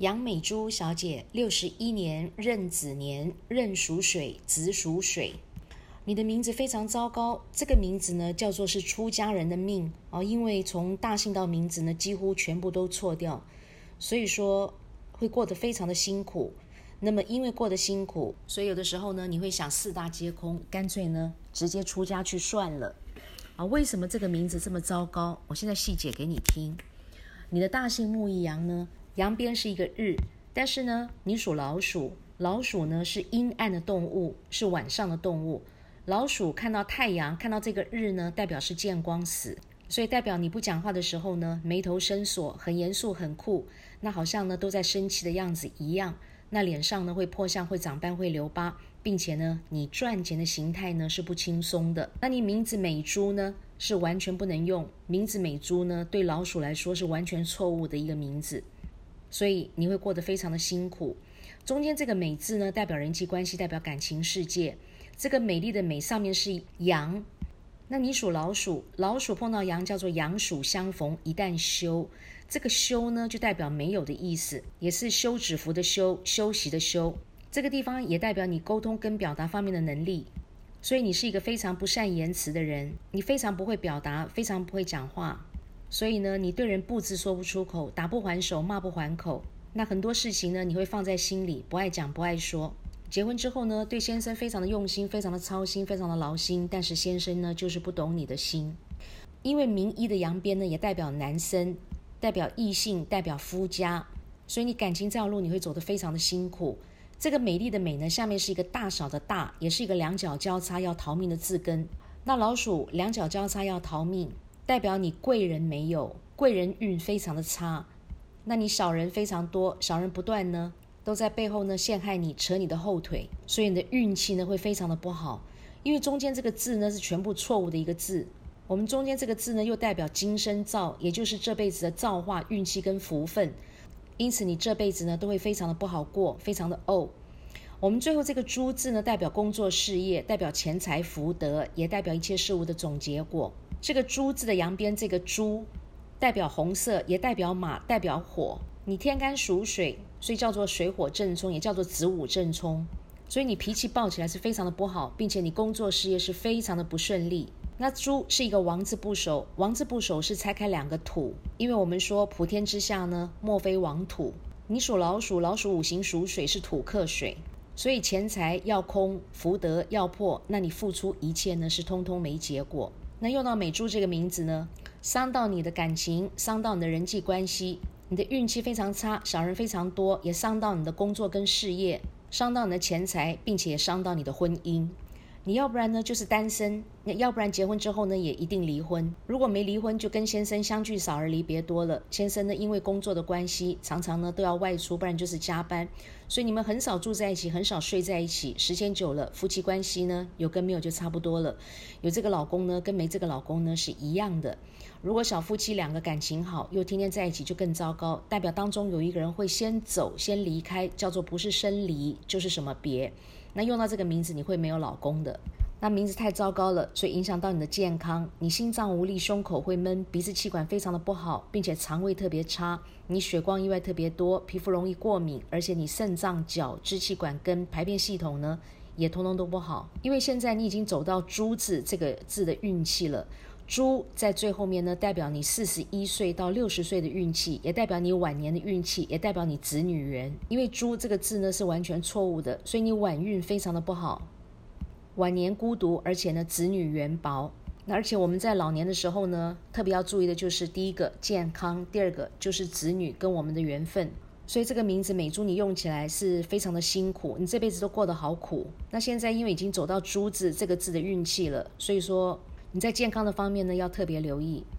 杨美珠小姐，六十一年壬子年，壬属水，子属水。你的名字非常糟糕，这个名字呢叫做是出家人的命哦，因为从大姓到名字呢几乎全部都错掉，所以说会过得非常的辛苦。那么因为过得辛苦，所以有的时候呢你会想四大皆空，干脆呢直接出家去算了。啊，为什么这个名字这么糟糕？我现在细解给你听。你的大姓木易阳呢？阳边是一个日，但是呢，你属老鼠，老鼠呢是阴暗的动物，是晚上的动物。老鼠看到太阳，看到这个日呢，代表是见光死，所以代表你不讲话的时候呢，眉头深锁，很严肃，很酷，那好像呢都在生气的样子一样。那脸上呢会破相，会长斑，会留疤，并且呢，你赚钱的形态呢是不轻松的。那你名字美珠呢是完全不能用，名字美珠呢对老鼠来说是完全错误的一个名字。所以你会过得非常的辛苦。中间这个“美”字呢，代表人际关系，代表感情世界。这个美丽的“美”上面是羊，那你属老鼠，老鼠碰到羊叫做羊鼠相逢，一旦休。这个“休”呢，就代表没有的意思，也是休止符的“休”，休息的“休”。这个地方也代表你沟通跟表达方面的能力。所以你是一个非常不善言辞的人，你非常不会表达，非常不会讲话。所以呢，你对人不知说不出口，打不还手，骂不还口。那很多事情呢，你会放在心里，不爱讲，不爱说。结婚之后呢，对先生非常的用心，非常的操心，非常的劳心。但是先生呢，就是不懂你的心。因为名医的阳边呢，也代表男生，代表异性，代表夫家。所以你感情这条路，你会走得非常的辛苦。这个美丽的美呢，下面是一个大小的大，也是一个两脚交叉要逃命的字根。那老鼠两脚交叉要逃命。代表你贵人没有，贵人运非常的差，那你小人非常多，小人不断呢，都在背后呢陷害你，扯你的后腿，所以你的运气呢会非常的不好。因为中间这个字呢是全部错误的一个字，我们中间这个字呢又代表今生造，也就是这辈子的造化、运气跟福分，因此你这辈子呢都会非常的不好过，非常的怄。我们最后这个猪字呢代表工作事业，代表钱财福德，也代表一切事物的总结果。这个“猪”字的羊边，这个“猪”代表红色，也代表马，代表火。你天干属水，所以叫做水火正冲，也叫做子午正冲。所以你脾气暴起来是非常的不好，并且你工作事业是非常的不顺利。那“猪”是一个王字部首，王字部首是拆开两个土，因为我们说普天之下呢，莫非王土。你属老鼠，老鼠五行属水，是土克水，所以钱财要空，福德要破，那你付出一切呢，是通通没结果。那用到美珠这个名字呢，伤到你的感情，伤到你的人际关系，你的运气非常差，小人非常多，也伤到你的工作跟事业，伤到你的钱财，并且也伤到你的婚姻。你要不然呢就是单身，那要不然结婚之后呢也一定离婚。如果没离婚，就跟先生相聚少而离别多了。先生呢因为工作的关系，常常呢都要外出，不然就是加班，所以你们很少住在一起，很少睡在一起。时间久了，夫妻关系呢有跟没有就差不多了。有这个老公呢跟没这个老公呢是一样的。如果小夫妻两个感情好，又天天在一起，就更糟糕，代表当中有一个人会先走，先离开，叫做不是生离就是什么别。那用到这个名字，你会没有老公的。那名字太糟糕了，所以影响到你的健康。你心脏无力，胸口会闷，鼻子气管非常的不好，并且肠胃特别差。你血光意外特别多，皮肤容易过敏，而且你肾脏、脚、支气管跟排便系统呢，也通通都不好。因为现在你已经走到“猪”字这个字的运气了。猪在最后面呢，代表你四十一岁到六十岁的运气，也代表你晚年的运气，也代表你子女缘。因为“猪”这个字呢是完全错误的，所以你晚运非常的不好，晚年孤独，而且呢子女缘薄。那而且我们在老年的时候呢，特别要注意的就是第一个健康，第二个就是子女跟我们的缘分。所以这个名字美珠你用起来是非常的辛苦，你这辈子都过得好苦。那现在因为已经走到“猪”字这个字的运气了，所以说。你在健康的方面呢，要特别留意。